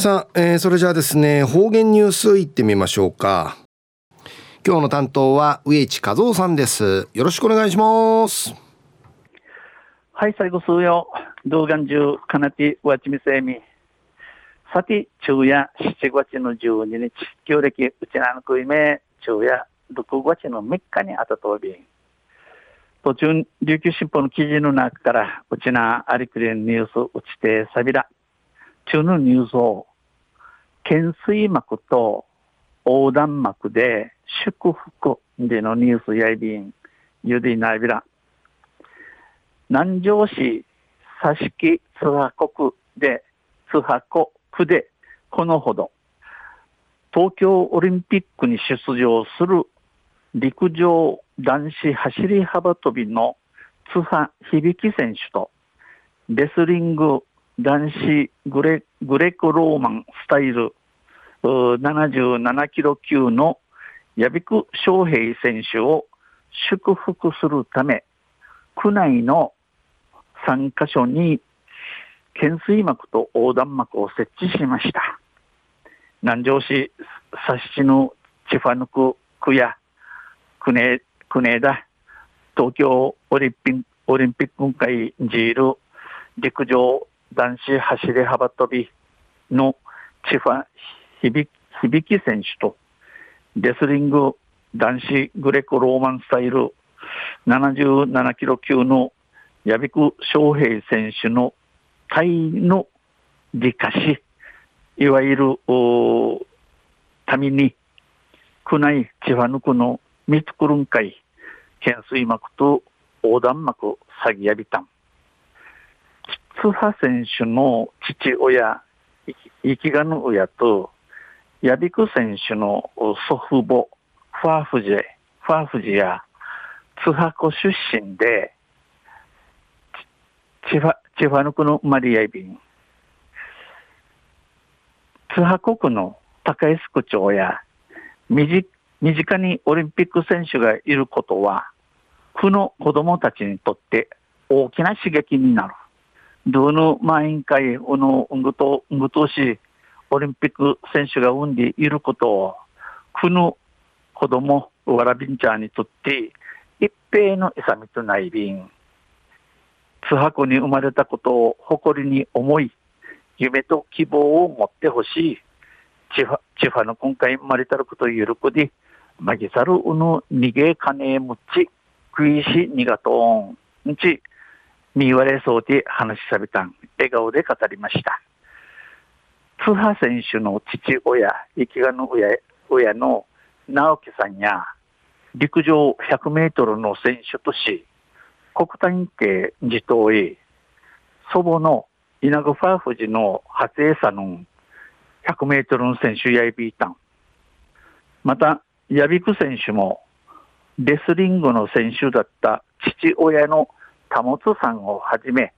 さあ、えー、それじゃあですね方言ニュースいってみましょうか。今日の担当は植地和夫さんです。よろしくお願いします。はい最後数曜動画中かなてわちみせみさて昼夜7月の12日。旧暦うちなのくいめ昼夜6月の3日にあたとび。途中琉球新報の記事の中からうちなありくりニュースうちてさびら。中のニュースを、懸垂膜と横断膜で祝福でのニュースやいびん、ゆでなびら。南城市佐敷津波国で、津波国で、このほど、東京オリンピックに出場する陸上男子走り幅跳びの津波響選手と、レスリング男子グレグレコローマンスタイル77キロ級のヤビク翔平選手を祝福するため、区内の3カ所に懸垂幕と横断幕を設置しました。南城市佐七のチファヌク区や国枝東京オリンピック会ジール陸上男子走り幅跳びのチファ響選手とレスリング男子グレコローマンスタイル77キロ級のヤビク翔平選手のタイの理科し、いわゆるために区内チファヌクのミツクルン会懸垂膜と横断膜詐欺やびたん。津波選手の父親、生きがぬ親と、ヤビク選手の祖父母、ファーフジェ、ファーフジや、津波湖出身で、チファ、チファヌクのマリアイビン、津波国の高江区長や、身近にオリンピック選手がいることは、区の子供たちにとって大きな刺激になる。どの満員会、この、うんぐと、うんぐとし、オリンピック選手が生んでいることを、この子供、わらびんちゃんにとって、一平のいさみとないびん。津箱に生まれたことを誇りに思い、夢と希望を持ってほしい。チファ、チファの今回生まれたることを喜び、まぎさるうぬ逃げかねえむち、食いしにがとん。んち、見言われそうで話しさびたん、笑顔で語りました。津波選手の父親、生きがの親親の直樹さんや、陸上100メートルの選手とし、国体系自党へ、祖母の稲子ファーフジの初江さの100メートルの選手やいびいたん。また、ヤビク選手も、レスリングの選手だった父親の田本さんをはじめ、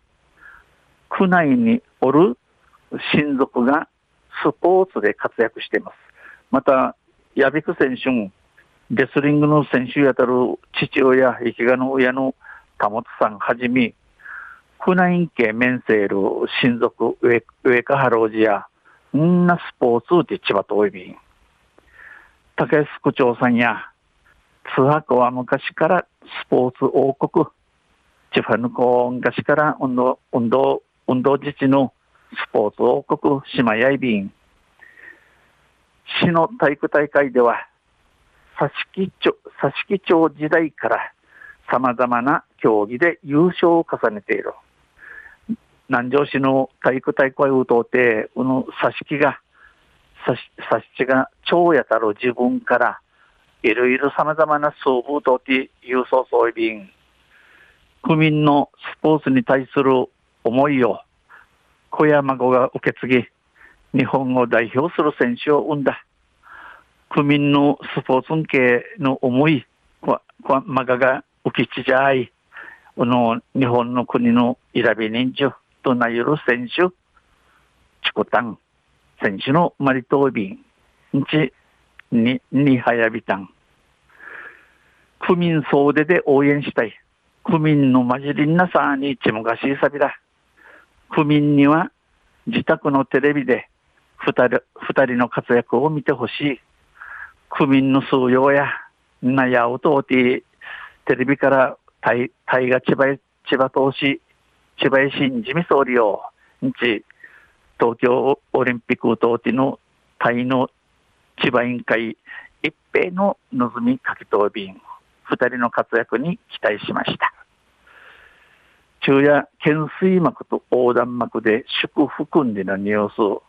区内におる親族がスポーツで活躍しています。また、ヤビク選手も、レスリングの選手やたる父親、生きがの親の田本さんはじめ、区内系メンセール親族上上加原王子や、んなスポーツで千葉とおいびん。竹安区長さんや、津波は昔からスポーツ王国、チファヌコ昔から運動、運動、運動自治のスポーツ王国島やいびん。市の体育大会では、佐敷町、佐敷町時代から様々な競技で優勝を重ねている。南城市の体育大会を通って、この佐敷が、佐敷が町やたる自分から、いろいろ様々な総武とって優勝総意便、区民のスポーツに対する思いを小山子が受け継ぎ、日本を代表する選手を生んだ。区民のスポーツ系の思い、まがが受け継じゃい、この日本の国の選び人数となゆる選手、チコタン、選手のマリトービン、んち、に、にはやびたん。区民総出で応援したい。区民の混じりんなさにちむがしいさびだ。区民には自宅のテレビで二人、二人の活躍を見てほしい。区民の数用や、なやおとうて、テレビから大河千葉千葉投資、千葉市自民総理を、日、東京オリンピック当地のタイの千葉委員会一平の望み書き答便、二人の活躍に期待しました。昼夜、懸垂幕と横断幕で祝福んでのニュース、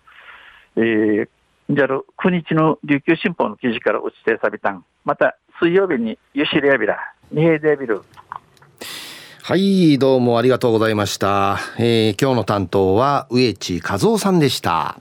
えー、じゃる9日の琉球新報の記事から落ちてさびたん。また、水曜日にユシリアビラ、ニヘデビル。はい、どうもありがとうございました。えー、今日の担当は植地和夫さんでした。